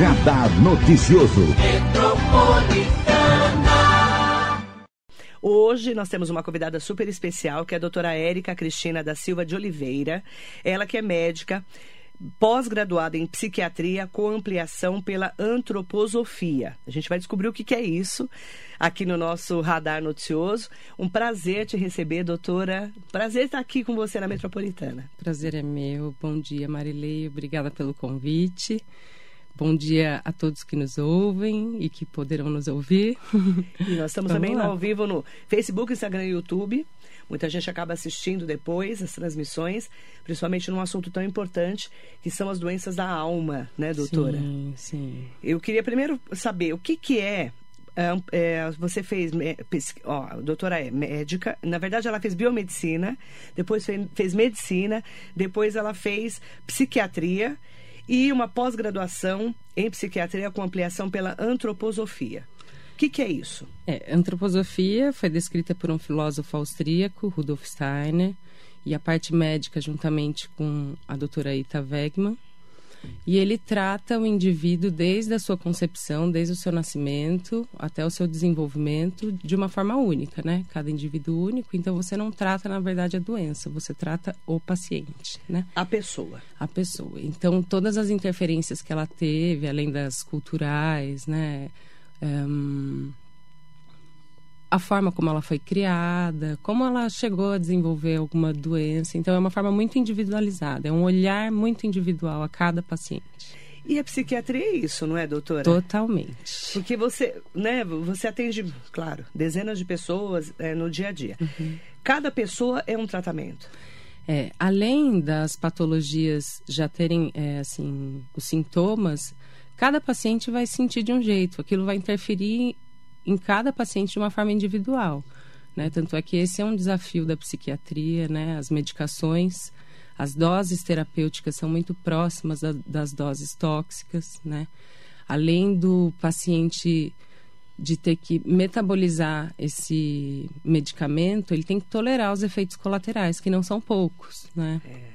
Radar Noticioso. Hoje nós temos uma convidada super especial, que é a doutora Érica Cristina da Silva de Oliveira. Ela que é médica, pós-graduada em psiquiatria com ampliação pela antroposofia. A gente vai descobrir o que, que, é isso aqui no nosso radar noticioso. Um prazer te receber, doutora. Prazer estar aqui com você na Metropolitana. Prazer é meu. Bom dia, Marilei. Obrigada pelo convite. Bom dia a todos que nos ouvem e que poderão nos ouvir. E nós estamos também ao vivo no Facebook, Instagram e YouTube. Muita gente acaba assistindo depois as transmissões, principalmente num assunto tão importante que são as doenças da alma, né, doutora? Sim, sim. Eu queria primeiro saber o que, que é é, é, você fez, ó, a doutora é médica, na verdade ela fez biomedicina, depois fez, fez medicina, depois ela fez psiquiatria e uma pós-graduação em psiquiatria com ampliação pela antroposofia. O que, que, é isso? É, antroposofia foi descrita por um filósofo austríaco, Rudolf Steiner, e a parte médica juntamente com a doutora Ita Wegman. E ele trata o indivíduo desde a sua concepção, desde o seu nascimento até o seu desenvolvimento de uma forma única, né? Cada indivíduo único. Então você não trata, na verdade, a doença, você trata o paciente, né? A pessoa. A pessoa. Então todas as interferências que ela teve, além das culturais, né? Um, a forma como ela foi criada, como ela chegou a desenvolver alguma doença. Então, é uma forma muito individualizada, é um olhar muito individual a cada paciente. E a psiquiatria é isso, não é, doutora? Totalmente. Porque você, né, você atende, claro, dezenas de pessoas é, no dia a dia. Uhum. Cada pessoa é um tratamento. É, além das patologias já terem, é, assim, os sintomas, cada paciente vai sentir de um jeito. Aquilo vai interferir em cada paciente de uma forma individual. Né? Tanto é que esse é um desafio da psiquiatria, né? As medicações, as doses terapêuticas são muito próximas da, das doses tóxicas, né? Além do paciente de ter que metabolizar esse medicamento, ele tem que tolerar os efeitos colaterais, que não são poucos, né? É.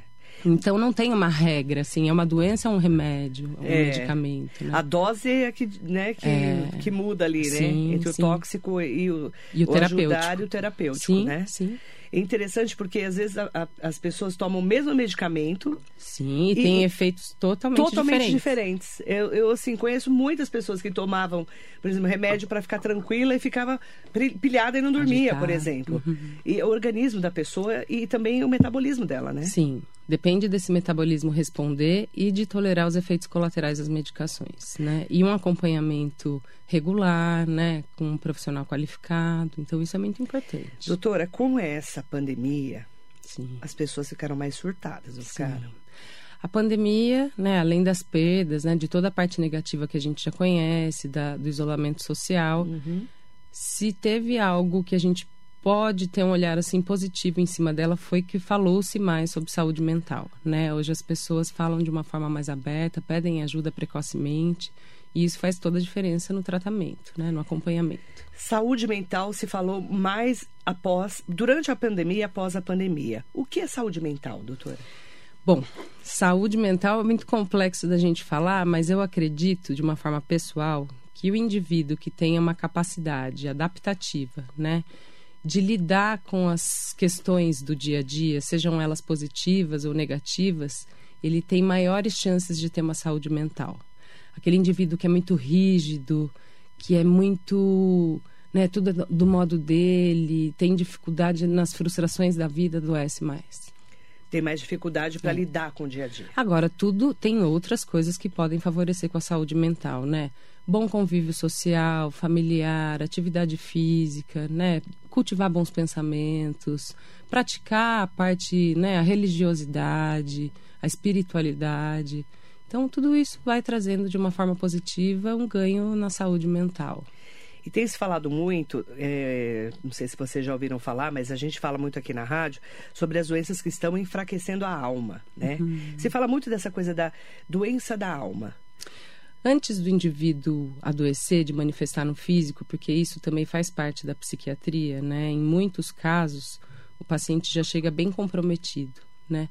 Então não tem uma regra, assim, é uma doença, é um remédio, é um é. medicamento. Né? A dose é que, né, que, é. que muda ali, né? sim? Entre sim. o tóxico e o, e o, o terapêutico. e o terapêutico, sim, né? Sim. É interessante porque às vezes a, a, as pessoas tomam o mesmo medicamento. Sim, e tem efeitos totalmente, totalmente diferentes. diferentes. Eu, eu, assim, conheço muitas pessoas que tomavam, por exemplo, remédio para ficar tranquila e ficava pilhada e não dormia, Agitada. por exemplo. Uhum. E o organismo da pessoa e também o metabolismo dela, né? Sim. Depende desse metabolismo responder e de tolerar os efeitos colaterais das medicações, né? E um acompanhamento regular, né, com um profissional qualificado. Então isso é muito importante. Doutora, com essa pandemia, Sim. as pessoas ficaram mais surtadas, ficaram? A pandemia, né, além das perdas, né, de toda a parte negativa que a gente já conhece, da, do isolamento social, uhum. se teve algo que a gente pode ter um olhar assim positivo em cima dela foi que falou-se mais sobre saúde mental, né? Hoje as pessoas falam de uma forma mais aberta, pedem ajuda precocemente. E isso faz toda a diferença no tratamento, né, no acompanhamento. Saúde mental se falou mais após, durante a pandemia e após a pandemia. O que é saúde mental, doutora? Bom, saúde mental é muito complexo da gente falar, mas eu acredito, de uma forma pessoal, que o indivíduo que tenha uma capacidade adaptativa, né, de lidar com as questões do dia a dia, sejam elas positivas ou negativas, ele tem maiores chances de ter uma saúde mental. Aquele indivíduo que é muito rígido, que é muito. Né, tudo do modo dele, tem dificuldade nas frustrações da vida, adoece mais tem mais dificuldade para lidar com o dia a dia. Agora, tudo tem outras coisas que podem favorecer com a saúde mental, né? Bom convívio social, familiar, atividade física, né? Cultivar bons pensamentos, praticar a parte, né? A religiosidade, a espiritualidade. Então, tudo isso vai trazendo de uma forma positiva um ganho na saúde mental. E tem se falado muito, é, não sei se vocês já ouviram falar, mas a gente fala muito aqui na rádio sobre as doenças que estão enfraquecendo a alma, né? Uhum. Se fala muito dessa coisa da doença da alma. Antes do indivíduo adoecer, de manifestar no físico, porque isso também faz parte da psiquiatria, né? Em muitos casos, o paciente já chega bem comprometido, né?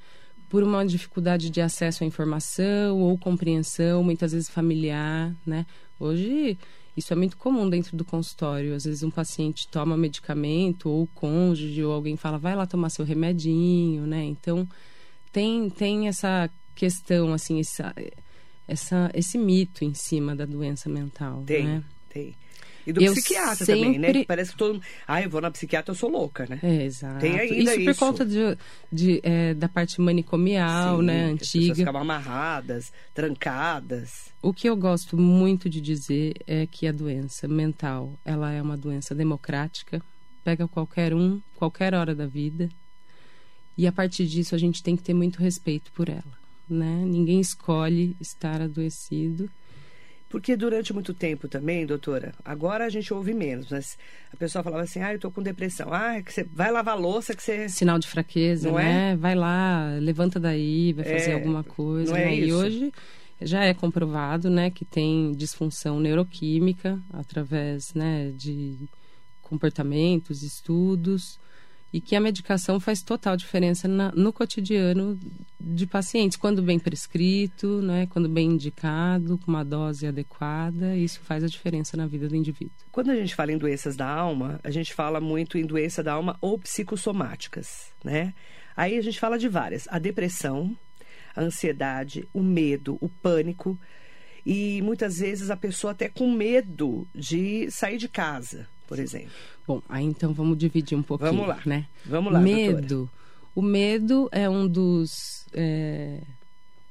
por uma dificuldade de acesso à informação ou compreensão, muitas vezes familiar, né? Hoje isso é muito comum dentro do consultório. Às vezes um paciente toma medicamento ou cônjuge ou alguém fala vai lá tomar seu remedinho, né? Então tem tem essa questão assim essa, essa esse mito em cima da doença mental, tem, né? Tem. E do eu psiquiatra sempre... também, né? Parece que todo mundo. Ah, eu vou na psiquiatra, eu sou louca, né? É, exato. Tem ainda isso. Isso por conta de, de é, da parte manicomial, Sim, né? Antiga. As ficavam amarradas, trancadas. O que eu gosto muito de dizer é que a doença mental, ela é uma doença democrática, pega qualquer um, qualquer hora da vida. E a partir disso a gente tem que ter muito respeito por ela, né? Ninguém escolhe estar adoecido porque durante muito tempo também, doutora, agora a gente ouve menos, mas a pessoa falava assim, ah, eu tô com depressão. Ah, é que você vai lavar louça que você... Sinal de fraqueza, não né? É? Vai lá, levanta daí, vai fazer é, alguma coisa. Não é né? isso. E hoje já é comprovado, né, que tem disfunção neuroquímica através, né, de comportamentos, estudos e que a medicação faz total diferença na, no cotidiano de pacientes, quando bem prescrito, né, quando bem indicado, com uma dose adequada, isso faz a diferença na vida do indivíduo. Quando a gente fala em doenças da alma, a gente fala muito em doença da alma ou psicossomáticas, né? Aí a gente fala de várias: a depressão, a ansiedade, o medo, o pânico. E muitas vezes a pessoa até com medo de sair de casa, por exemplo. Bom, aí então vamos dividir um pouquinho, vamos lá. né? Vamos lá, Medo. Doutora. O medo é um dos é,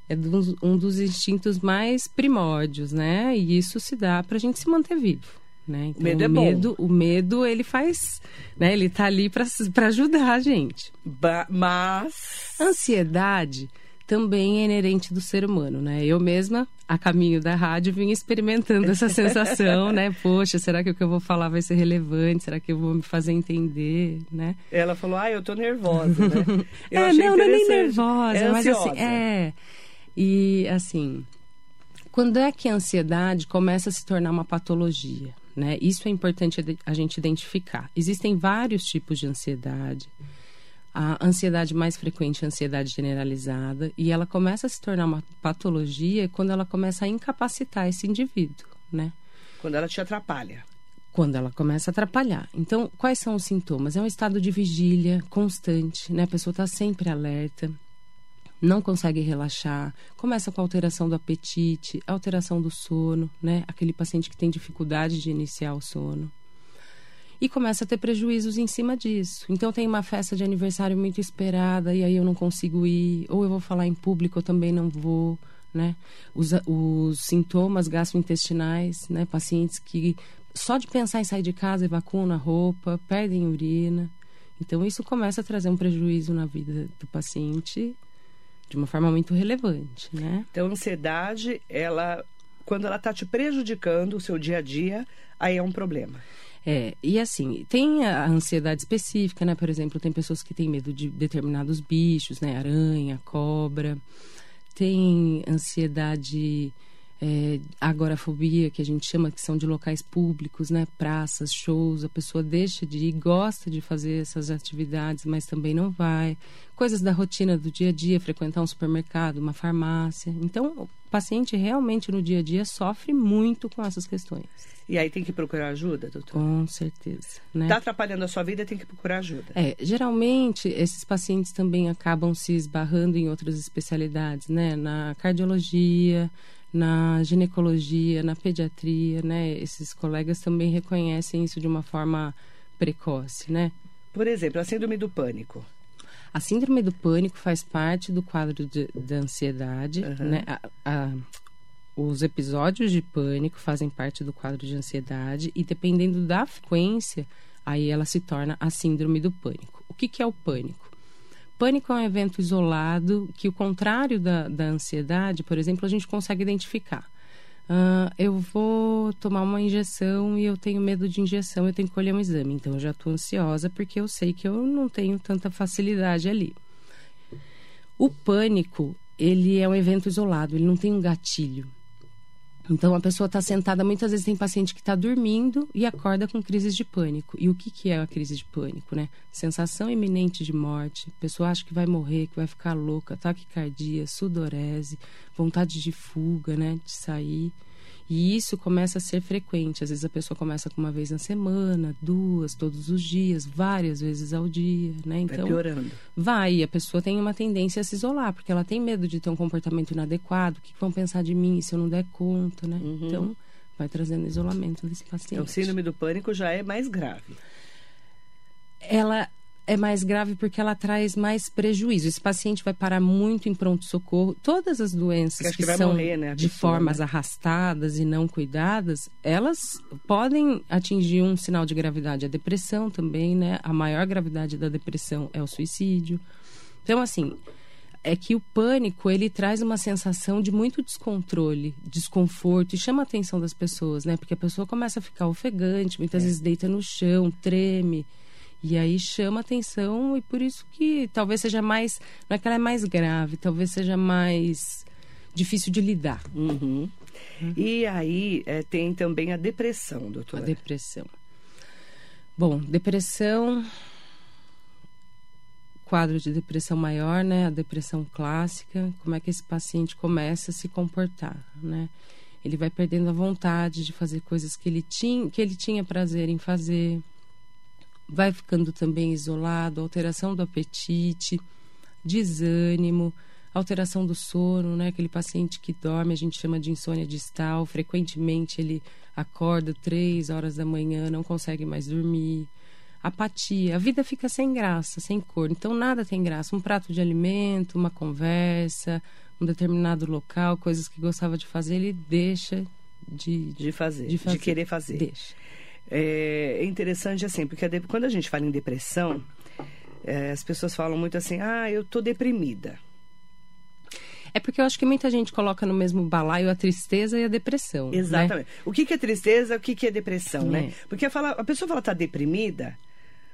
é dos, um dos instintos mais primórdios, né? E isso se dá para a gente se manter vivo. Né? Então, medo é o medo, bom. o medo ele faz, né? Ele tá ali para ajudar a gente. Ba mas ansiedade também é inerente do ser humano, né? Eu mesma, a caminho da rádio, vim experimentando essa sensação, né? Poxa, será que o que eu vou falar vai ser relevante? Será que eu vou me fazer entender, né? Ela falou, ah, eu tô nervosa, né? Eu é, não, não é nem nervosa, é mas assim, é. E assim, quando é que a ansiedade começa a se tornar uma patologia? Né? Isso é importante a gente identificar. Existem vários tipos de ansiedade. A ansiedade mais frequente é a ansiedade generalizada e ela começa a se tornar uma patologia quando ela começa a incapacitar esse indivíduo, né? Quando ela te atrapalha. Quando ela começa a atrapalhar. Então, quais são os sintomas? É um estado de vigília constante, né? A pessoa está sempre alerta, não consegue relaxar, começa com alteração do apetite, alteração do sono, né? Aquele paciente que tem dificuldade de iniciar o sono e começa a ter prejuízos em cima disso. Então tem uma festa de aniversário muito esperada e aí eu não consigo ir, ou eu vou falar em público, eu também não vou, né? Os, os sintomas gastrointestinais, né? Pacientes que só de pensar em sair de casa evacuam na roupa, perdem urina. Então isso começa a trazer um prejuízo na vida do paciente de uma forma muito relevante, né? Então a ansiedade, ela quando ela está te prejudicando o seu dia a dia, aí é um problema. É, e assim, tem a ansiedade específica, né? Por exemplo, tem pessoas que têm medo de determinados bichos, né? Aranha, cobra. Tem ansiedade, é, agorafobia, que a gente chama que são de locais públicos, né? Praças, shows. A pessoa deixa de ir, gosta de fazer essas atividades, mas também não vai. Coisas da rotina do dia a dia, frequentar um supermercado, uma farmácia. Então, o paciente realmente no dia a dia sofre muito com essas questões. E aí tem que procurar ajuda, doutor? Com certeza. Né? Tá atrapalhando a sua vida, tem que procurar ajuda. É, geralmente esses pacientes também acabam se esbarrando em outras especialidades, né? Na cardiologia, na ginecologia, na pediatria, né? Esses colegas também reconhecem isso de uma forma precoce, né? Por exemplo, a síndrome do pânico. A síndrome do pânico faz parte do quadro de, da ansiedade, uhum. né? A, a, os episódios de pânico fazem parte do quadro de ansiedade e dependendo da frequência, aí ela se torna a síndrome do pânico. O que, que é o pânico? Pânico é um evento isolado que, o contrário da, da ansiedade, por exemplo, a gente consegue identificar. Uh, eu vou tomar uma injeção e eu tenho medo de injeção, eu tenho que colher um exame. Então, eu já estou ansiosa porque eu sei que eu não tenho tanta facilidade ali. O pânico, ele é um evento isolado, ele não tem um gatilho. Então a pessoa está sentada, muitas vezes tem paciente que está dormindo e acorda com crises de pânico. E o que, que é a crise de pânico, né? Sensação iminente de morte, a pessoa acha que vai morrer, que vai ficar louca, taquicardia, sudorese, vontade de fuga, né? De sair. E isso começa a ser frequente. Às vezes a pessoa começa com uma vez na semana, duas, todos os dias, várias vezes ao dia, né? Então, vai piorando. Vai, e a pessoa tem uma tendência a se isolar, porque ela tem medo de ter um comportamento inadequado. O que vão pensar de mim se eu não der conta, né? Uhum. Então, vai trazendo isolamento desse paciente. Então, o síndrome do pânico já é mais grave. Ela é mais grave porque ela traz mais prejuízo. Esse paciente vai parar muito em pronto-socorro. Todas as doenças que, que são morrer, né, de pessoa, formas né? arrastadas e não cuidadas, elas podem atingir um sinal de gravidade. A depressão também, né? A maior gravidade da depressão é o suicídio. Então, assim, é que o pânico ele traz uma sensação de muito descontrole, desconforto e chama a atenção das pessoas, né? Porque a pessoa começa a ficar ofegante, muitas é. vezes deita no chão, treme. E aí chama atenção e por isso que talvez seja mais. Não é que ela é mais grave, talvez seja mais difícil de lidar. Uhum. Uhum. E aí é, tem também a depressão, doutora. A depressão. Bom, depressão. Quadro de depressão maior, né? A depressão clássica. Como é que esse paciente começa a se comportar, né? Ele vai perdendo a vontade de fazer coisas que ele tinha, que ele tinha prazer em fazer vai ficando também isolado, alteração do apetite, desânimo, alteração do sono, né? Aquele paciente que dorme, a gente chama de insônia distal, frequentemente ele acorda três horas da manhã, não consegue mais dormir. Apatia, a vida fica sem graça, sem cor. Então nada tem graça. Um prato de alimento, uma conversa, um determinado local, coisas que gostava de fazer, ele deixa de, de fazer, de, fazer, de querer fazer. Deixa. É, é interessante assim, porque quando a gente fala em depressão, é, as pessoas falam muito assim: ah, eu tô deprimida. É porque eu acho que muita gente coloca no mesmo balaio a tristeza e a depressão. Né? Exatamente. Né? O que, que é tristeza, o que, que é depressão, né? é. né? Porque a, fala, a pessoa fala tá deprimida,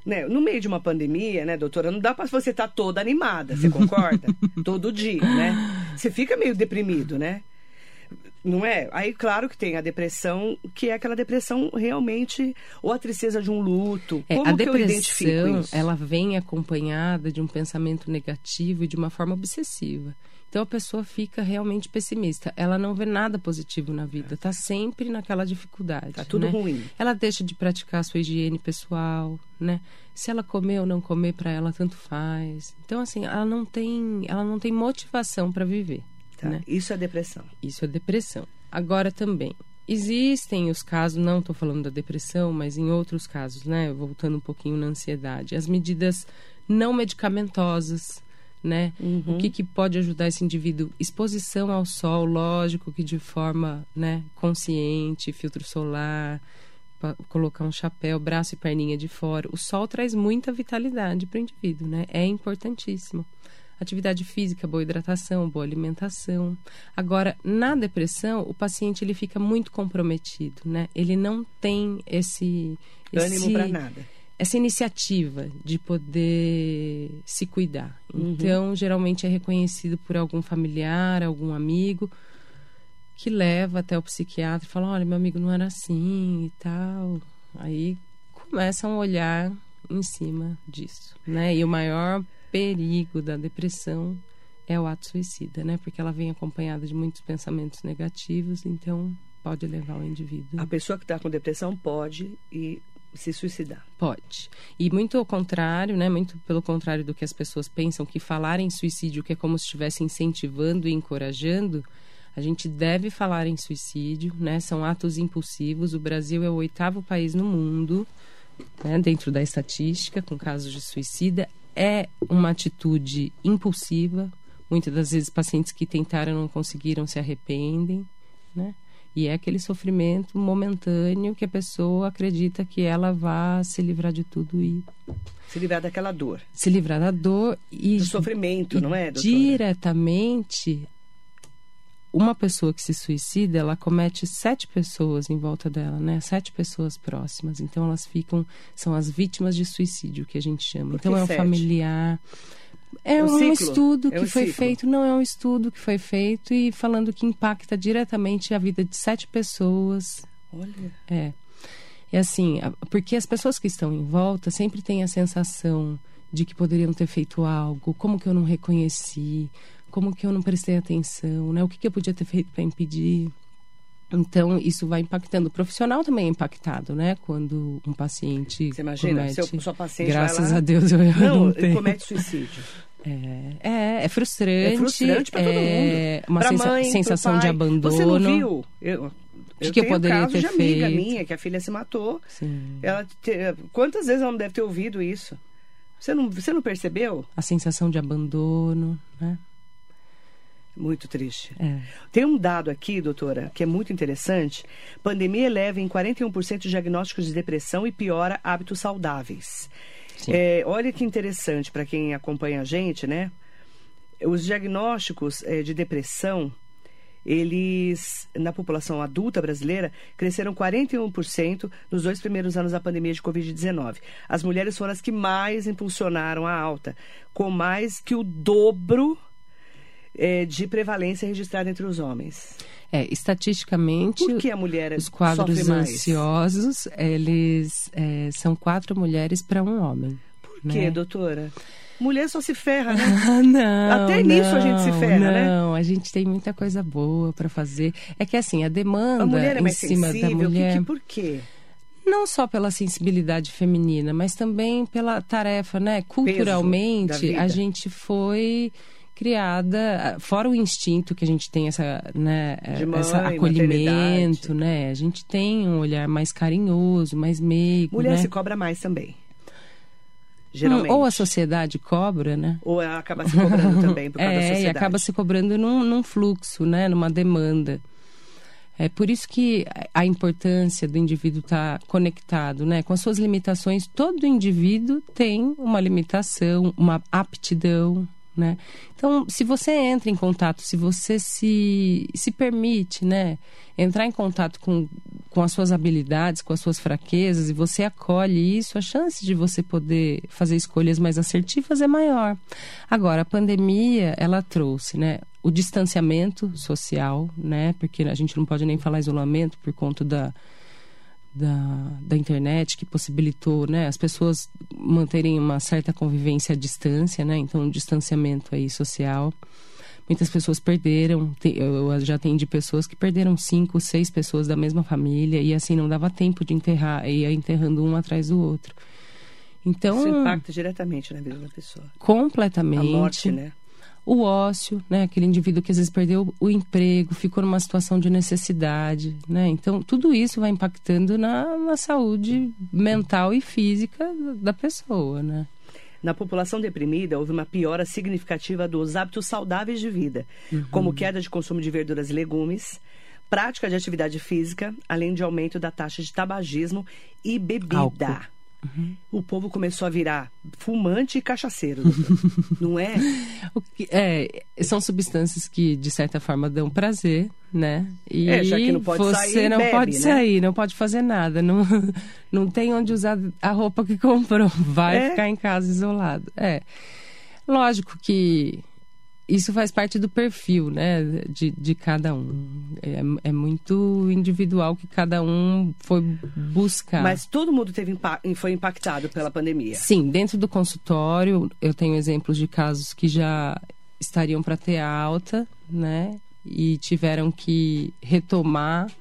né? No meio de uma pandemia, né, doutora, não dá para você estar tá toda animada, você concorda? Todo dia, né? Você fica meio deprimido, né? Não é? Aí, claro que tem a depressão, que é aquela depressão realmente, ou a tristeza de um luto. É, Como a depressão, eu identifico isso? ela vem acompanhada de um pensamento negativo e de uma forma obsessiva. Então a pessoa fica realmente pessimista. Ela não vê nada positivo na vida. Está sempre naquela dificuldade. Está tudo né? ruim. Ela deixa de praticar a sua higiene pessoal, né? Se ela comer ou não comer para ela tanto faz. Então assim, ela não tem, ela não tem motivação para viver. Tá. Né? Isso é depressão. Isso é depressão. Agora também, existem os casos, não estou falando da depressão, mas em outros casos, né? Voltando um pouquinho na ansiedade. As medidas não medicamentosas, né? Uhum. O que, que pode ajudar esse indivíduo? Exposição ao sol, lógico que de forma né, consciente, filtro solar, colocar um chapéu, braço e perninha de fora. O sol traz muita vitalidade para o indivíduo, né? É importantíssimo atividade física, boa hidratação, boa alimentação. Agora, na depressão, o paciente ele fica muito comprometido, né? Ele não tem esse ânimo para nada. Essa iniciativa de poder se cuidar. Uhum. Então, geralmente é reconhecido por algum familiar, algum amigo que leva até o psiquiatra e fala: "Olha, meu amigo não era assim e tal". Aí começam a olhar em cima disso, né? E o maior perigo da depressão é o ato suicida, né? Porque ela vem acompanhada de muitos pensamentos negativos, então pode levar o indivíduo. A pessoa que está com depressão pode e se suicidar. Pode. E muito ao contrário, né? Muito pelo contrário do que as pessoas pensam, que falar em suicídio que é como se estivesse incentivando e encorajando, a gente deve falar em suicídio, né? São atos impulsivos. O Brasil é o oitavo país no mundo, né? dentro da estatística, com casos de suicida é uma atitude impulsiva. Muitas das vezes pacientes que tentaram não conseguiram se arrependem, né? E é aquele sofrimento momentâneo que a pessoa acredita que ela vá se livrar de tudo e se livrar daquela dor. Se livrar da dor e do sofrimento, não é? Doutora? Diretamente uma pessoa que se suicida, ela comete sete pessoas em volta dela, né? Sete pessoas próximas. Então elas ficam, são as vítimas de suicídio que a gente chama. Então é o familiar, É, É um um, estudo É que um foi ciclo. feito, não é um estudo que foi feito e falando que impacta diretamente a vida de sete pessoas. Olha. É. E assim, porque as pessoas que estão em volta sempre têm a sensação de que poderiam ter feito algo, como que eu não reconheci, como que eu não prestei atenção, né? O que, que eu podia ter feito para impedir? Então, isso vai impactando. O profissional também é impactado, né? Quando um paciente Você imagina, comete... seu, sua paciente Graças lá... a Deus eu, eu Não, não comete suicídio. É, é, é frustrante. É frustrante pra todo é mundo. Uma Pra sensa- mãe, sensação de pai. abandono. Você não viu? Eu, que eu que eu tenho poderia casos ter de amiga feito? minha que a filha se matou. Sim. Ela te- quantas vezes ela não deve ter ouvido isso? Você não, você não percebeu? A sensação de abandono, né? Muito triste. É. Tem um dado aqui, doutora, que é muito interessante. Pandemia eleva em 41% os diagnósticos de depressão e piora hábitos saudáveis. É, olha que interessante para quem acompanha a gente, né? Os diagnósticos eh, de depressão, eles, na população adulta brasileira, cresceram 41% nos dois primeiros anos da pandemia de Covid-19. As mulheres foram as que mais impulsionaram a alta, com mais que o dobro eh, de prevalência registrada entre os homens. É, estatisticamente, Por que a mulher os quadros ansiosos, eles é, são quatro mulheres para um homem. Por né? quê, doutora? Mulher só se ferra, né? Ah, não. Até nisso a gente se não, ferra, né? Não, a gente tem muita coisa boa para fazer. É que assim, a demanda A mulher é em mais cima da sensível? Que- mulher, que- por quê? não só pela sensibilidade feminina, mas também pela tarefa, né? da Culturalmente, a gente foi criada, fora o instinto que a gente tem essa, né, De mãe, essa acolhimento, maternidade. né? A gente tem um olhar mais carinhoso, mais meigo, Mulher né? se cobra mais também. Geralmente. Ou a sociedade cobra, né? Ou ela acaba se cobrando também por causa da É, e sociedade. acaba se cobrando num, num fluxo, né? Numa demanda. É por isso que a importância do indivíduo estar conectado, né? Com as suas limitações, todo indivíduo tem uma limitação, uma aptidão, né? Então, se você entra em contato, se você se, se permite, né? Entrar em contato com, com as suas habilidades, com as suas fraquezas, e você acolhe isso, a chance de você poder fazer escolhas mais assertivas é maior. Agora, a pandemia, ela trouxe, né? O distanciamento social, né? Porque a gente não pode nem falar isolamento por conta da, da, da internet que possibilitou né, as pessoas manterem uma certa convivência à distância, né? Então, um distanciamento aí social. Muitas pessoas perderam, eu já atendi pessoas que perderam cinco, seis pessoas da mesma família e assim não dava tempo de enterrar, ia enterrando um atrás do outro. Então, Isso impacta diretamente na vida da pessoa. completamente. A morte, né? O ócio, né? Aquele indivíduo que às vezes perdeu o emprego, ficou numa situação de necessidade, né? Então, tudo isso vai impactando na, na saúde mental e física da pessoa, né? Na população deprimida, houve uma piora significativa dos hábitos saudáveis de vida, como queda de consumo de verduras e legumes, prática de atividade física, além de aumento da taxa de tabagismo e bebida. Álcool. O povo começou a virar fumante e cachaceiro, não é? O que- é, são substâncias que, de certa forma, dão prazer, né? E É, já que não pode você sair, não bebe, pode né? sair, não pode fazer nada, não, não tem onde usar a roupa que comprou, vai É. ficar em casa isolado. É, lógico que isso faz parte do perfil, né, de, de cada um. É, é muito individual que cada um foi buscar. Mas todo mundo teve foi impactado pela pandemia. Sim, dentro do consultório, eu tenho exemplos de casos que já estariam para ter alta, né? E tiveram que retomar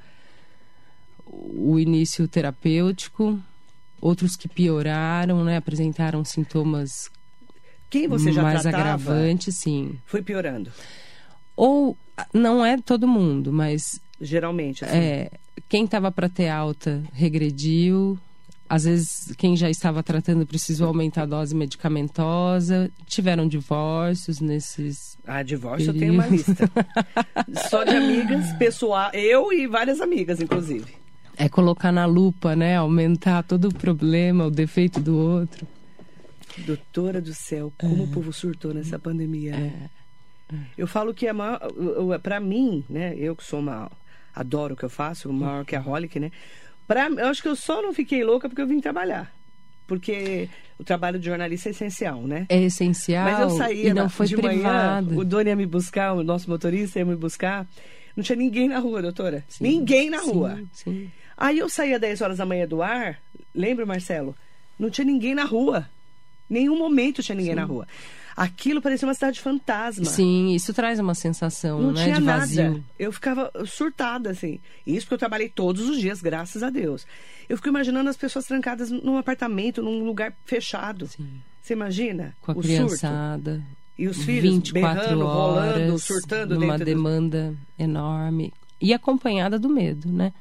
o início terapêutico. Outros que pioraram, né? Apresentaram sintomas Quem você já mais tratava agravantes, sim. foi piorando. Ou não é todo mundo, mas Geralmente, assim. é, quem estava para ter alta regrediu. Às vezes, quem já estava tratando precisou aumentar a dose medicamentosa. Tiveram divórcios nesses. Ah, divórcio eu tenho uma lista. Só de amigas, pessoal, eu e várias amigas, inclusive. É colocar na lupa, né? Aumentar todo o problema, o defeito do outro. Doutora do céu, como o povo surtou nessa pandemia, né? Eu falo que a maior, para mim, né, eu que sou uma adoro o que eu faço, o maior que a Holic, né? Pra, eu acho que eu só não fiquei louca porque eu vim trabalhar. porque o trabalho de jornalista é essencial, né? É essencial. Mas eu saía e não na- foi de privado. manhã, o dono ia me buscar, o nosso motorista ia me buscar. Não tinha ninguém na rua, doutora. Sim, ninguém na sim, rua. Sim. Aí eu saía 10 horas da manhã do ar, lembra, Marcelo? Não tinha ninguém na rua. Nenhum momento tinha ninguém na rua. Aquilo parecia uma cidade fantasma. Sim, isso traz uma sensação, Não né, tinha de nada. vazio. Eu ficava surtada, assim. Isso porque eu trabalhei todos os dias, graças a Deus. Eu fico imaginando as pessoas trancadas num apartamento, num lugar fechado. Sim. Você imagina? Com a o surto? criançada. E os filhos 24 berrando, rolando, horas, surtando numa demanda enorme. E acompanhada do medo, né?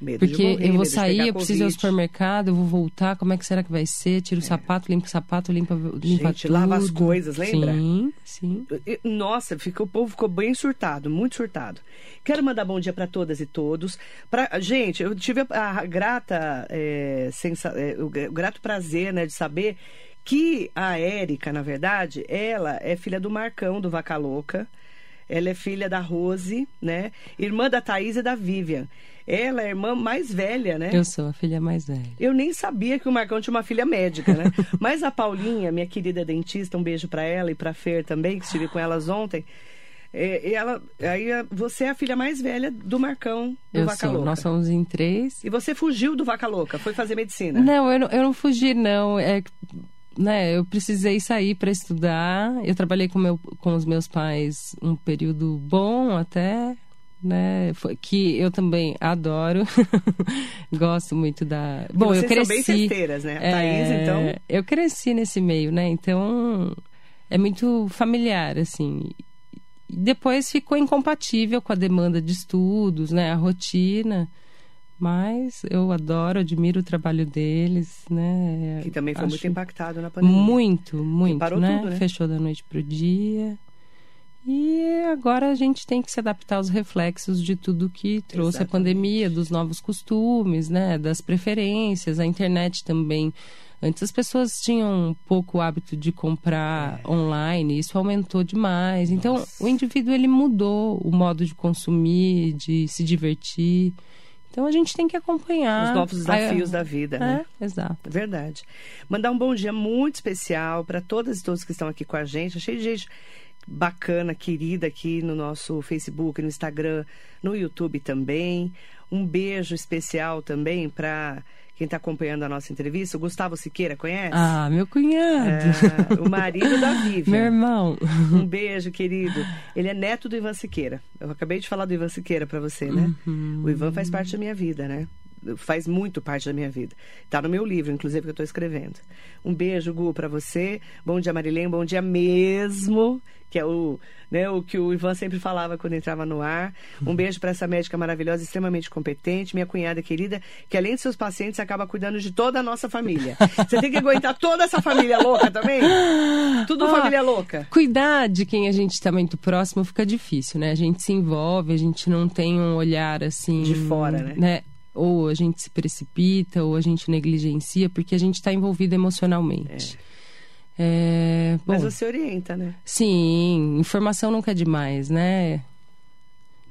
Medo Porque morrer, eu vou sair, eu preciso ir ao supermercado, eu vou voltar, como é que será que vai ser? Tiro o sapato, limpa o sapato, limpa, limpa Gente, tudo. lava as coisas, lembra? Sim, sim. Nossa, fica, o povo ficou bem surtado, muito surtado. Quero mandar bom dia para todas e todos. Pra, gente, eu tive a, a grata, é, sensa- é, o, o grato prazer né, de saber que a Érica, na verdade, ela é filha do Marcão, do Vaca Louca. Ela é filha da Rose, né? Irmã da Thaís e da Vivian. Ela é a irmã mais velha, né? Eu sou a filha mais velha. Eu nem sabia que o Marcão tinha uma filha médica, né? Mas a Paulinha, minha querida dentista, um beijo pra ela e pra Fer também, que estive com elas ontem. É, e ela, aí você é a filha mais velha do Marcão do Eu Vaca sou. Louca. Nós somos em três. E você fugiu do Vaca Louca, foi fazer medicina. Não, eu não, eu não fugi, não. É, né, eu precisei sair para estudar. Eu trabalhei com, meu, com os meus pais um período bom até, né? Foi, que eu também adoro. Gosto muito da. Bom, vocês eu cresci. são bem festeiras, né? A Thaís, é, então. Eu cresci nesse meio, né? Então é muito familiar, assim. E depois ficou incompatível com a demanda de estudos, né? A rotina. Mas eu adoro, admiro o trabalho deles, né? Que também foi Acho muito impactado na pandemia. Muito, muito, parou né? tudo, né? Fechou da noite pro dia. E agora a gente tem que se adaptar aos reflexos de tudo que trouxe a Exatamente. pandemia, dos novos costumes, né? Das preferências, a internet também. Antes as pessoas tinham pouco hábito de comprar online, isso aumentou demais. Então É. Nossa. o indivíduo ele mudou o modo de consumir, de se divertir. Então a gente tem que acompanhar Os novos desafios da vida, né? É, exato. Verdade. Mandar um bom dia muito especial para todas e todos que estão aqui com a gente. Cheio de gente bacana, querida aqui no nosso Facebook, no Instagram, no YouTube também. Um beijo especial também para quem está acompanhando a nossa entrevista. O Gustavo Siqueira, conhece? Ah, meu cunhado. É, o marido da Vivian. Meu irmão. Um beijo, querido. Ele é neto do Ivan Siqueira. Eu acabei de falar do Ivan Siqueira para você, né? Uhum. O Ivan faz parte da minha vida, né? Faz muito parte da minha vida. Tá no meu livro, inclusive, que eu tô escrevendo. Um beijo, Gu, para você. Bom dia, Marilene. Bom dia mesmo. Que é o, né, o que o Ivan sempre falava quando entrava no ar. Um beijo para essa médica maravilhosa, extremamente competente, minha cunhada querida, que além de seus pacientes, acaba cuidando de toda a nossa família. Você tem que aguentar toda essa família louca também? Tudo Ah, família louca. Cuidar de quem a gente está muito próximo fica difícil, né? A gente se envolve, a gente não tem um olhar assim. De fora, né? Ou a gente se precipita, ou a gente negligencia, porque a gente está envolvido emocionalmente. É, bom, Mas você orienta, né? sim, informação nunca é demais, né?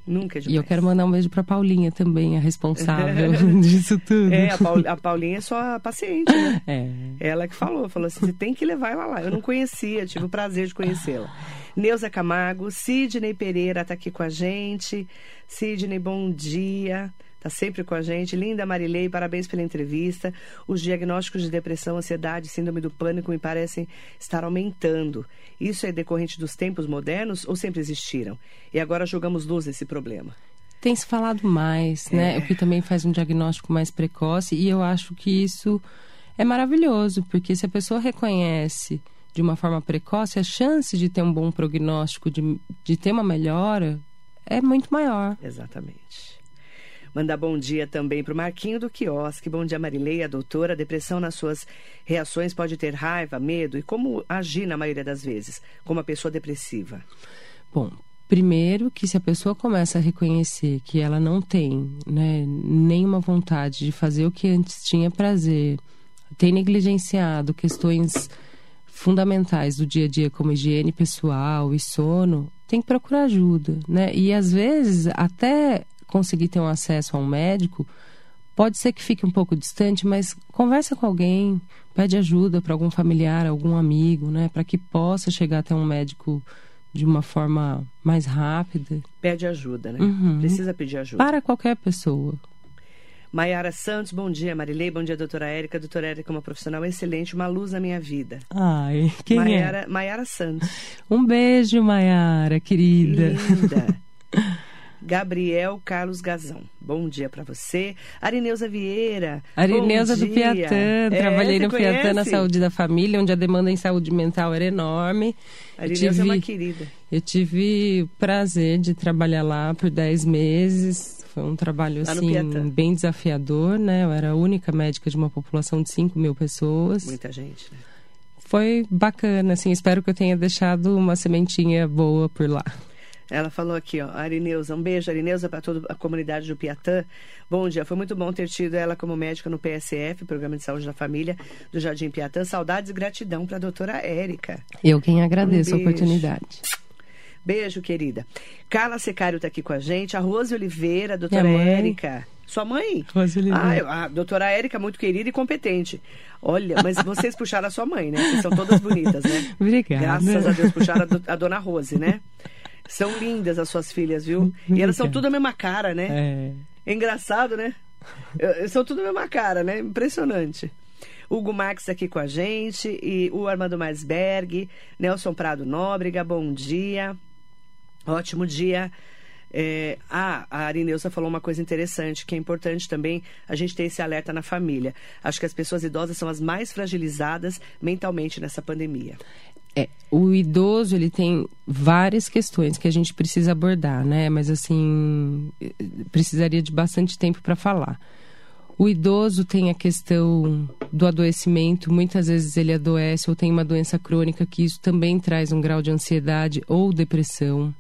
Nunca é demais. E eu quero mandar um beijo pra Paulinha também, a responsável disso tudo. É, a, Paul- a Paulinha é sua paciente, né? É. Ela que falou, falou assim, você tem que levar ela lá. Eu não conhecia, tive o prazer de conhecê-la. Neuza Camargo, Sidney Pereira está aqui com a gente. Sidney, bom dia. Está sempre com a gente. Linda Marilei, parabéns pela entrevista. Os diagnósticos de depressão, ansiedade, síndrome do pânico me parecem estar aumentando. Isso é decorrente dos tempos modernos ou sempre existiram? E agora jogamos luz nesse problema. Tem se falado mais, né? É. O que também faz um diagnóstico mais precoce. E eu acho que isso é maravilhoso, porque se a pessoa reconhece de uma forma precoce, a chance de ter um bom prognóstico, de, de ter uma melhora, é muito maior. Exatamente. Mandar bom dia também para o Marquinho do Quiosque. Bom dia, Marileia, doutora. A depressão nas suas reações pode ter raiva, medo e como agir na maioria das vezes, como uma pessoa depressiva. Bom, primeiro que se a pessoa começa a reconhecer que ela não tem né, nenhuma vontade de fazer o que antes tinha prazer, tem negligenciado questões fundamentais do dia a dia como higiene pessoal e sono, tem que procurar ajuda, né? E às vezes até conseguir ter um acesso a um médico pode ser que fique um pouco distante, mas conversa com alguém, pede ajuda para algum familiar, algum amigo, né, para que possa chegar até um médico de uma forma mais rápida. Pede ajuda, né? Uhum. Precisa pedir ajuda. Para qualquer pessoa. Maiara Santos, bom dia, Marilei, bom dia, doutora Érica. Doutora Érica é uma profissional excelente, uma luz na minha vida. Ai, quem Maiara, é? Maiara Santos. Um beijo, Maiara, querida. Linda. Gabriel Carlos Gazão. Bom dia para você. Arineuza Vieira. Arineuza do Piatã. É, Trabalhei no conhece? Piatã na saúde da família, onde a demanda em saúde mental era enorme. Arineuza tive, é uma querida. Eu tive o prazer de trabalhar lá por 10 meses. Foi um trabalho assim bem desafiador, né? Eu era a única médica de uma população de 5 mil pessoas. Muita gente, né? Foi bacana, assim. Espero que eu tenha deixado uma sementinha boa por lá. Ela falou aqui, ó, Arineuza, um beijo, Arineuza, para toda a comunidade do Piatã. Bom dia, foi muito bom ter tido ela como médica no PSF, Programa de Saúde da Família do Jardim Piatã. Saudades e gratidão para a doutora Érica. Eu quem agradeço um a oportunidade. Beijo, querida. Carla Secário está aqui com a gente, a Rose Oliveira, a doutora Érica. Sua mãe? Rose Oliveira. Ah, a doutora Érica, muito querida e competente. Olha, mas vocês puxaram a sua mãe, né? Vocês são todas bonitas, né? Obrigada. Graças a Deus, puxaram a, do, a dona Rose, né? São lindas as suas filhas, viu? E elas são tudo a mesma cara, né? É. é engraçado, né? São tudo a mesma cara, né? Impressionante. Hugo Max aqui com a gente e o Armando Maisberg, Nelson Prado Nóbrega, bom dia. Ótimo dia. É, ah, a Arineusa falou uma coisa interessante, que é importante também a gente ter esse alerta na família. Acho que as pessoas idosas são as mais fragilizadas mentalmente nessa pandemia. É, o idoso ele tem várias questões que a gente precisa abordar, né? Mas assim precisaria de bastante tempo para falar. O idoso tem a questão do adoecimento, muitas vezes ele adoece ou tem uma doença crônica, que isso também traz um grau de ansiedade ou depressão.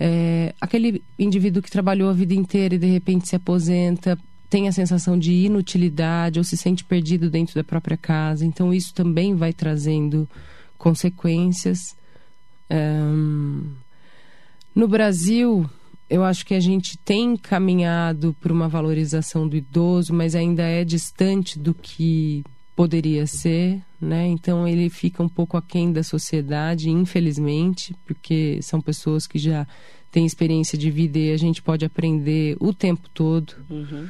É, aquele indivíduo que trabalhou a vida inteira e de repente se aposenta, tem a sensação de inutilidade ou se sente perdido dentro da própria casa. Então, isso também vai trazendo consequências. Um, no Brasil, eu acho que a gente tem caminhado para uma valorização do idoso, mas ainda é distante do que poderia ser, né? Então ele fica um pouco aquém da sociedade, infelizmente, porque são pessoas que já têm experiência de vida e a gente pode aprender o tempo todo. Uhum.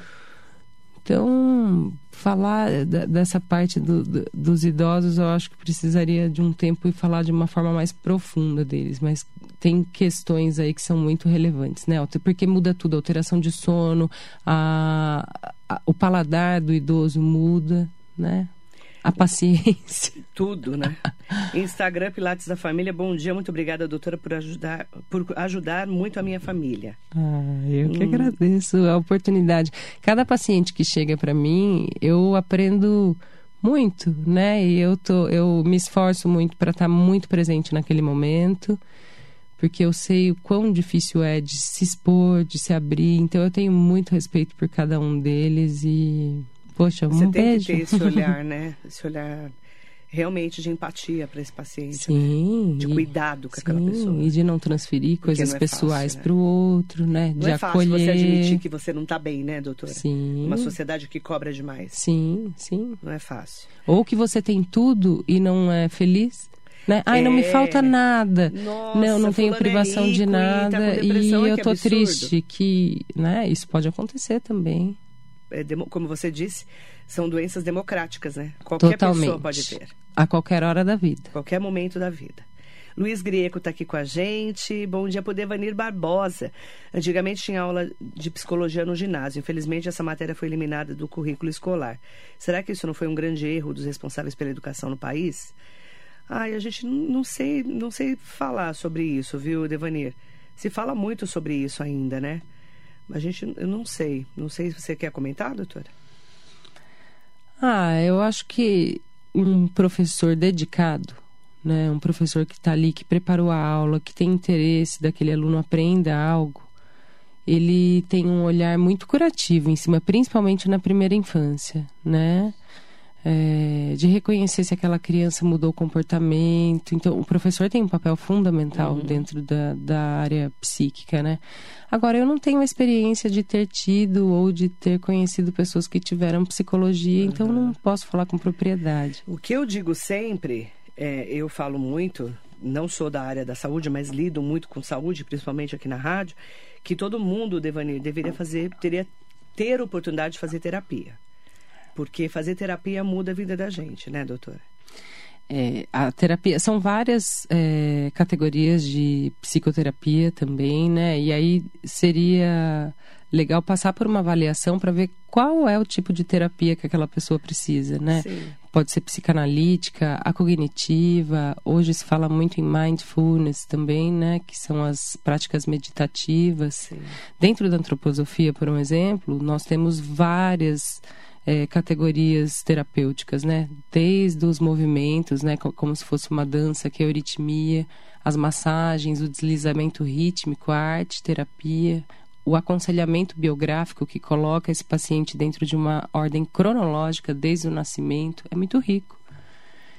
Então, falar dessa parte do, do, dos idosos, eu acho que precisaria de um tempo e falar de uma forma mais profunda deles. Mas tem questões aí que são muito relevantes, né? Porque muda tudo, a alteração de sono, a, a, o paladar do idoso muda, né? A paciência. Tudo, né? Instagram Pilates da Família. Bom dia, muito obrigada, doutora, por ajudar, por ajudar muito a minha família. Ah, eu que hum. agradeço a oportunidade. Cada paciente que chega para mim, eu aprendo muito, né? E eu tô, eu me esforço muito para estar tá muito presente naquele momento, porque eu sei o quão difícil é de se expor, de se abrir. Então eu tenho muito respeito por cada um deles e Poxa, um Você tem beijo. que ter esse olhar, né? Esse olhar realmente de empatia para esse paciente. Né? Sim. Né? De cuidado com sim, aquela pessoa. E de não transferir coisas é pessoais né? para o outro, né? Não de é fácil acolher. você admitir que você não está bem, né, doutora? Sim. Uma sociedade que cobra demais. Sim, sim. Não é fácil. Ou que você tem tudo e não é feliz. Né? Ai, é. não me falta nada. Nossa, não, não tenho é privação é de nada. E, tá e eu tô absurdo. triste que, né, isso pode acontecer também é, como você disse, são doenças democráticas, né? Qualquer Totalmente. pessoa pode ter. A qualquer hora da vida. Qualquer momento da vida. Luiz Grieco está aqui com a gente. Bom dia para Devanir Barbosa. Antigamente tinha aula de psicologia no ginásio. Infelizmente, essa matéria foi eliminada do currículo escolar. Será que isso não foi um grande erro dos responsáveis pela educação no país? Ai, a gente não sei, não sei falar sobre isso, viu, Devanir? Se fala muito sobre isso ainda, né? A gente, eu não sei. Não sei se você quer comentar, doutora. Ah, eu acho que um professor dedicado, né, um professor que está ali, que preparou a aula, que tem interesse daquele aluno aprenda algo, ele tem um olhar muito curativo em cima, principalmente na primeira infância, né? É, de reconhecer se aquela criança mudou o comportamento. Então, o professor tem um papel fundamental uhum. dentro da, da área psíquica, né? Agora, eu não tenho a experiência de ter tido ou de ter conhecido pessoas que tiveram psicologia, uhum. então não posso falar com propriedade. O que eu digo sempre, é, eu falo muito, não sou da área da saúde, mas lido muito com saúde, principalmente aqui na rádio, que todo mundo deveria, deveria fazer, teria ter oportunidade de fazer terapia. Porque fazer terapia muda a vida da gente, né, doutora? É, a terapia são várias é, categorias de psicoterapia também, né? E aí seria legal passar por uma avaliação para ver qual é o tipo de terapia que aquela pessoa precisa, né? Sim. Pode ser psicanalítica, a cognitiva. Hoje se fala muito em mindfulness também, né? Que são as práticas meditativas. Sim. Dentro da antroposofia, por um exemplo, nós temos várias é, categorias terapêuticas, né? Desde os movimentos, né? Como se fosse uma dança, que é a euritmia, as massagens, o deslizamento rítmico, a arte terapia, o aconselhamento biográfico que coloca esse paciente dentro de uma ordem cronológica desde o nascimento é muito rico.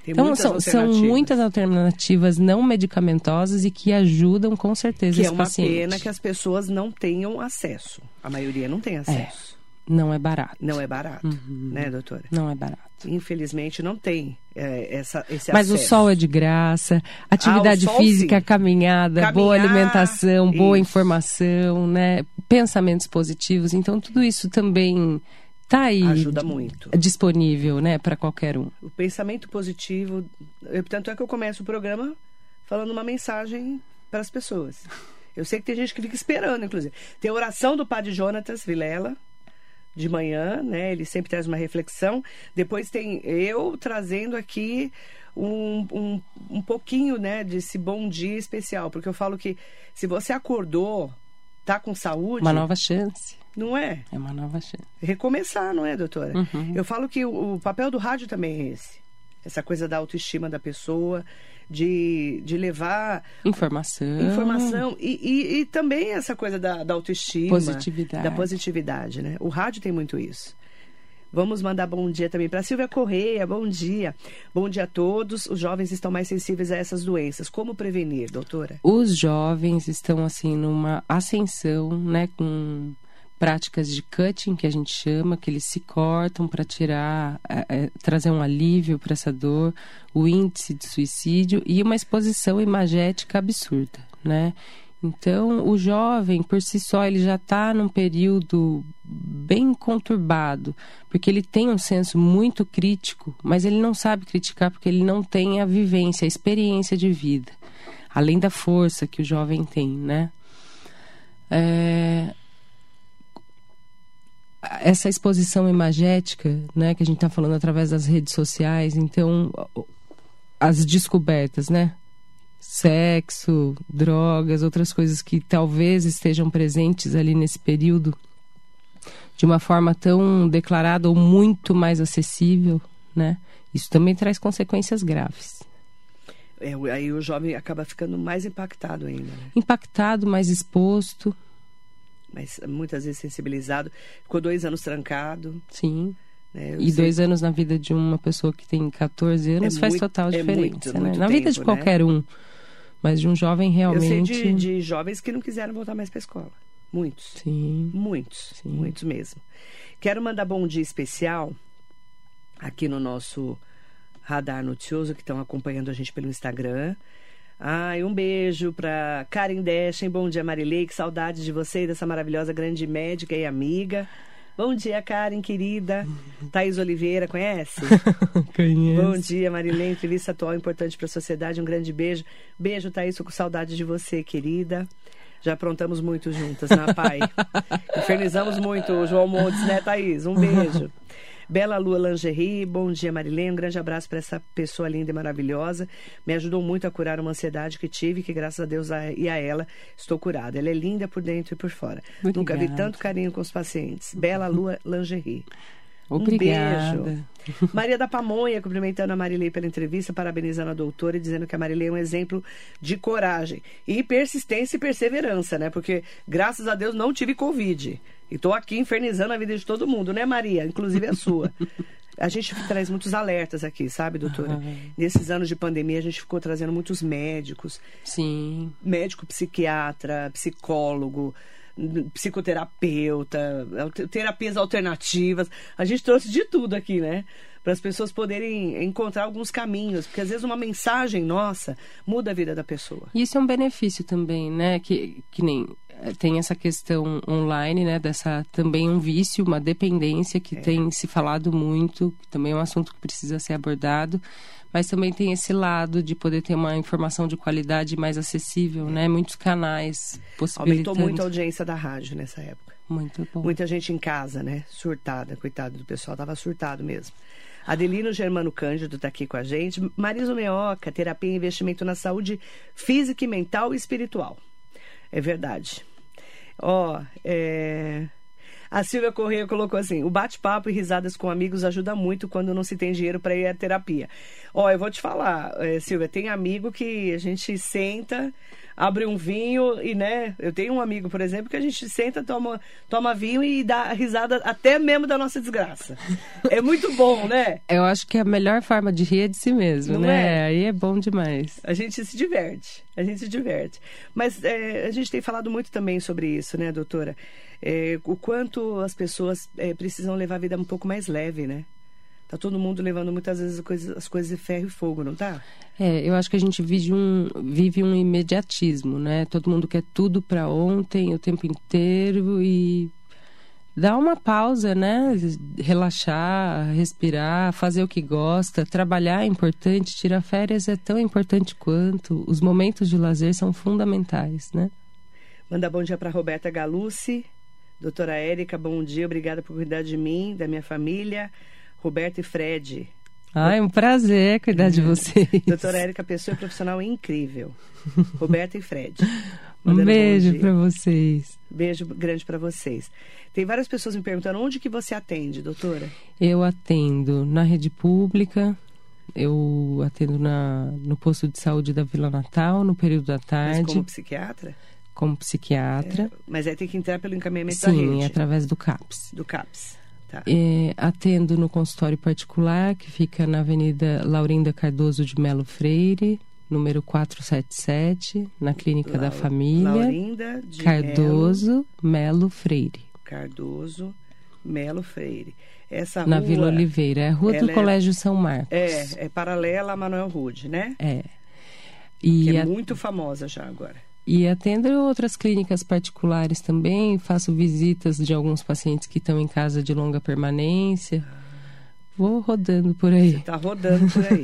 Tem então, são, são, muitas alternativas não medicamentosas e que ajudam com certeza que esse paciente. é uma pena que as pessoas não tenham acesso. A maioria não tem acesso. É. Não é barato. Não é barato, uhum. né, doutora? Não é barato. Infelizmente não tem é, essa, esse Mas acesso. o sol é de graça, atividade ah, sol, física, caminhada, Caminhar, boa alimentação, isso. boa informação, né? Pensamentos positivos. Então tudo isso também está aí ajuda muito disponível né para qualquer um o pensamento positivo eu, tanto é que eu começo o programa falando uma mensagem para as pessoas eu sei que tem gente que fica esperando inclusive tem a oração do padre Jonatas Vilela de manhã, né? Ele sempre traz uma reflexão. Depois tem eu trazendo aqui um, um, um pouquinho, né, desse bom dia especial, porque eu falo que se você acordou, tá com saúde, uma nova chance. Não é? É uma nova chance. Recomeçar, não é, doutora? Uhum. Eu falo que o, o papel do rádio também é esse. Essa coisa da autoestima da pessoa, de, de levar informação, informação e, e, e também essa coisa da, da autoestima, positividade. da positividade, né? O rádio tem muito isso. Vamos mandar bom dia também para Silvia Correia. Bom dia. Bom dia a todos. Os jovens estão mais sensíveis a essas doenças. Como prevenir, doutora? Os jovens estão assim numa ascensão, né, com práticas de cutting que a gente chama, que eles se cortam para tirar, é, é, trazer um alívio para essa dor, o índice de suicídio e uma exposição imagética absurda, né? Então, o jovem, por si só, ele já está num período bem conturbado, porque ele tem um senso muito crítico, mas ele não sabe criticar porque ele não tem a vivência, a experiência de vida, além da força que o jovem tem, né? É, essa exposição imagética, né, que a gente está falando através das redes sociais, então as descobertas, né? Sexo, drogas, outras coisas que talvez estejam presentes ali nesse período de uma forma tão declarada ou muito mais acessível, né? Isso também traz consequências graves. É, aí o jovem acaba ficando mais impactado ainda. Né? Impactado, mais exposto, mas muitas vezes sensibilizado. Ficou dois anos trancado. Sim. Né? E sei. dois anos na vida de uma pessoa que tem 14 anos é faz muito, total é diferença, muito, né? Muito na tempo, vida de né? qualquer né? um. Mas de um jovem realmente. Eu sei de, de jovens que não quiseram voltar mais para escola. Muitos. Sim. Muitos. Sim. Muitos mesmo. Quero mandar bom dia especial aqui no nosso radar noticioso que estão acompanhando a gente pelo Instagram. Ai, um beijo para Karen Deschen. Bom dia, Marilei. Que saudade de você e dessa maravilhosa grande médica e amiga. Bom dia, Karen, querida. Thaís Oliveira, conhece? Conheço. Bom dia, Marilei. Entrevista atual importante para a sociedade. Um grande beijo. Beijo, Thaís. Tô com saudade de você, querida. Já aprontamos muito juntas, né, pai? Infernizamos muito o João Montes, né, Thaís? Um beijo. Bela Lua Lingerie, bom dia Marilene, um grande abraço para essa pessoa linda e maravilhosa. Me ajudou muito a curar uma ansiedade que tive, que graças a Deus a, e a ela estou curada. Ela é linda por dentro e por fora. Muito Nunca vi tanto carinho com os pacientes. Bela Lua Lingerie. Obrigada. Um beijo. Maria da Pamonha, cumprimentando a Marilei pela entrevista, parabenizando a doutora e dizendo que a Marilei é um exemplo de coragem e persistência e perseverança, né? Porque, graças a Deus, não tive Covid. E estou aqui infernizando a vida de todo mundo, né, Maria? Inclusive a sua. A gente traz muitos alertas aqui, sabe, doutora? Nesses anos de pandemia, a gente ficou trazendo muitos médicos. Sim. Médico psiquiatra, psicólogo, psicoterapeuta, terapias alternativas. A gente trouxe de tudo aqui, né? Para as pessoas poderem encontrar alguns caminhos, porque às vezes uma mensagem nossa muda a vida da pessoa. Isso é um benefício também, né? Que, que nem tem essa questão online, né? Dessa também um vício, uma dependência que é. tem se falado muito, que também é um assunto que precisa ser abordado mas também tem esse lado de poder ter uma informação de qualidade mais acessível, né? Muitos canais possibilitando. Aumentou muito a audiência da rádio nessa época. Muito bom. Muita gente em casa, né? Surtada, coitado do pessoal, tava surtado mesmo. Adelino Germano Cândido está aqui com a gente. Marisa Meoca, terapia e investimento na saúde física e mental e espiritual. É verdade. Ó, oh, é... A Silvia Correia colocou assim: o bate-papo e risadas com amigos ajuda muito quando não se tem dinheiro para ir à terapia. Ó, eu vou te falar, é, Silvia, tem amigo que a gente senta, abre um vinho e, né? Eu tenho um amigo, por exemplo, que a gente senta, toma, toma vinho e dá risada até mesmo da nossa desgraça. É muito bom, né? Eu acho que a melhor forma de rir é de si mesmo, não né? É? Aí é bom demais. A gente se diverte, a gente se diverte. Mas é, a gente tem falado muito também sobre isso, né, doutora? é, o quanto as pessoas é, precisam levar a vida um pouco mais leve, né? Tá todo mundo levando muitas vezes as coisas, as coisas de ferro e fogo, não tá? É, eu acho que a gente vive um, vive um imediatismo, né? Todo mundo quer tudo para ontem, o tempo inteiro e dá uma pausa, né? Relaxar, respirar, fazer o que gosta, trabalhar é importante, tirar férias é tão importante quanto. Os momentos de lazer são fundamentais, né? Manda bom dia para Roberta Galucci, Doutora Érica, bom dia, obrigada por cuidar de mim, da minha família. Roberto e Fred. Ah, é um prazer cuidar de vocês. Doutora Érica, pessoa profissional incrível. Roberto e Fred. Um beijo para vocês. Beijo grande para vocês. Tem várias pessoas me perguntando onde que você atende, doutora? Eu atendo na rede pública, eu atendo na, no posto de saúde da Vila Natal, no período da tarde. Mas como psiquiatra? como psiquiatra. É, mas aí tem que entrar pelo encaminhamento Sim, da rede. Sim, através do CAPS. Do CAPS. Tá. É, atendo no consultório particular, que fica na Avenida Laurinda Cardoso de Melo Freire, número 477, na Clínica da Família. Laurinda de Cardoso Melo, Melo Freire. Cardoso Melo Freire. Essa na rua, Vila Oliveira, é a rua do é, Colégio São Marcos. É, é paralela a Manuel Rude, né? É. E que é a... muito famosa já agora. E atendo outras clínicas particulares também, faço visitas de alguns pacientes que estão em casa de longa permanência. Vou rodando por aí. Você está rodando por aí.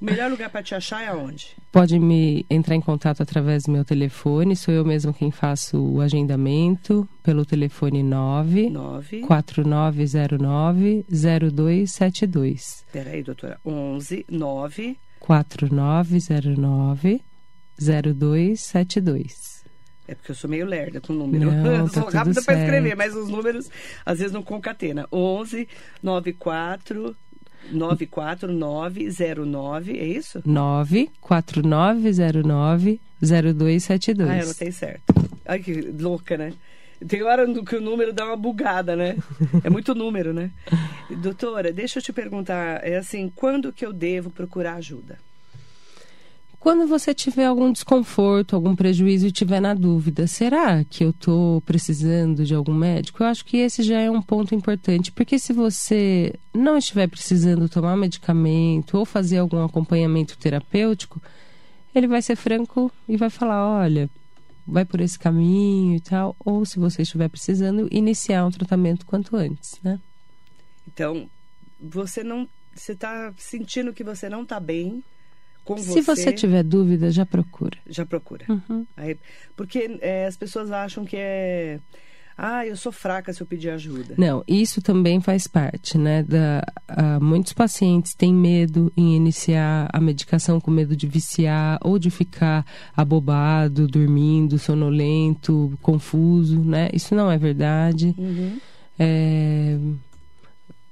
o melhor lugar para te achar é aonde? Pode me entrar em contato através do meu telefone. Sou eu mesmo quem faço o agendamento pelo telefone 9 9 4909 0272. Peraí, doutora. 11 9 4909 0272. É porque eu sou meio lerda com o número. Não, eu sou tá rápida para escrever, mas os números às vezes não concatena. 11 94 94909, é isso? 94909 0272. Ah, eu não tenho certo. Ai, que louca, né? Tem hora que o número dá uma bugada, né? É muito número, né? Doutora, deixa eu te perguntar, é assim, quando que eu devo procurar ajuda? Quando você tiver algum desconforto, algum prejuízo e tiver na dúvida, será que eu estou precisando de algum médico? Eu acho que esse já é um ponto importante, porque se você não estiver precisando tomar medicamento ou fazer algum acompanhamento terapêutico, ele vai ser franco e vai falar: olha, vai por esse caminho e tal. Ou se você estiver precisando, iniciar um tratamento quanto antes, né? Então, você não. Você está sentindo que você não está bem com Se você. Se você tiver dúvida, já procura. Já procura. Uhum. Aí, porque é, as pessoas acham que é. Ah, eu sou fraca se eu pedir ajuda. Não, isso também faz parte, né? Da, uh, muitos pacientes têm medo em iniciar a medicação com medo de viciar ou de ficar abobado, dormindo, sonolento, confuso, né? Isso não é verdade. Uhum. É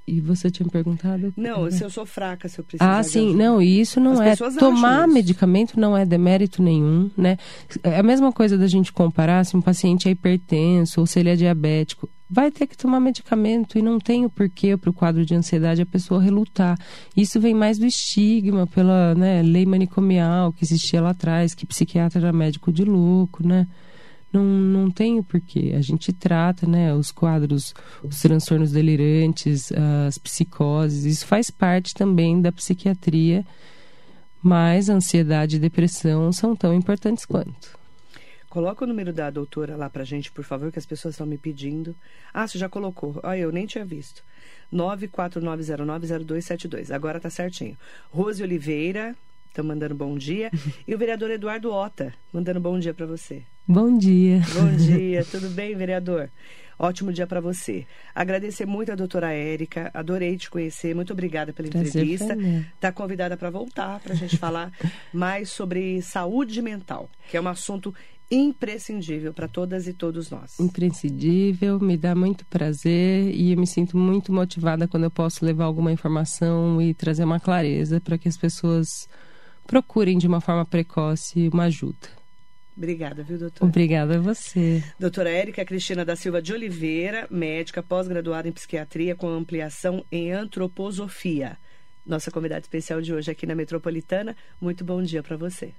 e você tinha perguntado? Não, se eu sou fraca, se eu precisar Ah, sim, não, e isso não As é. Tomar medicamento não é demérito nenhum, né? É a mesma coisa da gente comparar se um paciente é hipertenso ou se ele é diabético. vai ter que tomar medicamento e não tem o porquê para o quadro de ansiedade a pessoa relutar. Isso vem mais do estigma pela né, lei manicomial que existia lá atrás, que psiquiatra era médico de louco, né? Não, não tem o porquê. A gente trata, né, os quadros, os transtornos delirantes, as psicoses, isso faz parte também da psiquiatria, mas ansiedade e depressão são tão importantes quanto. Coloca o número da doutora lá pra gente, por favor, que as pessoas estão me pedindo. Ah, você já colocou. Ah, eu nem tinha visto. 949090272. Agora tá certinho. Rose Oliveira, tá mandando bom dia. E o vereador Eduardo Ota, mandando bom dia para você. Bom dia. Bom dia, tudo bem, vereador? Ótimo dia para você. Agradecer muito a doutora Érica, adorei te conhecer, muito obrigada pela Prazer entrevista. Está convidada para voltar para a gente falar mais sobre saúde mental, que é um assunto imprescindível para todas e todos nós. Imprescindível, me dá muito prazer e eu me sinto muito motivada quando eu posso levar alguma informação e trazer uma clareza para que as pessoas procurem de uma forma precoce uma ajuda. Obrigada, viu, doutora? Obrigada a você. Doutora Érica Cristina da Silva de Oliveira, médica pós-graduada em psiquiatria com ampliação em antroposofia. Nossa convidada especial de hoje aqui na Metropolitana. Muito bom dia para você.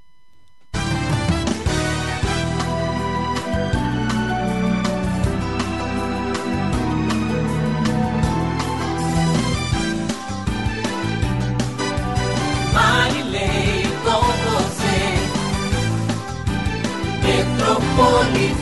Metropolitana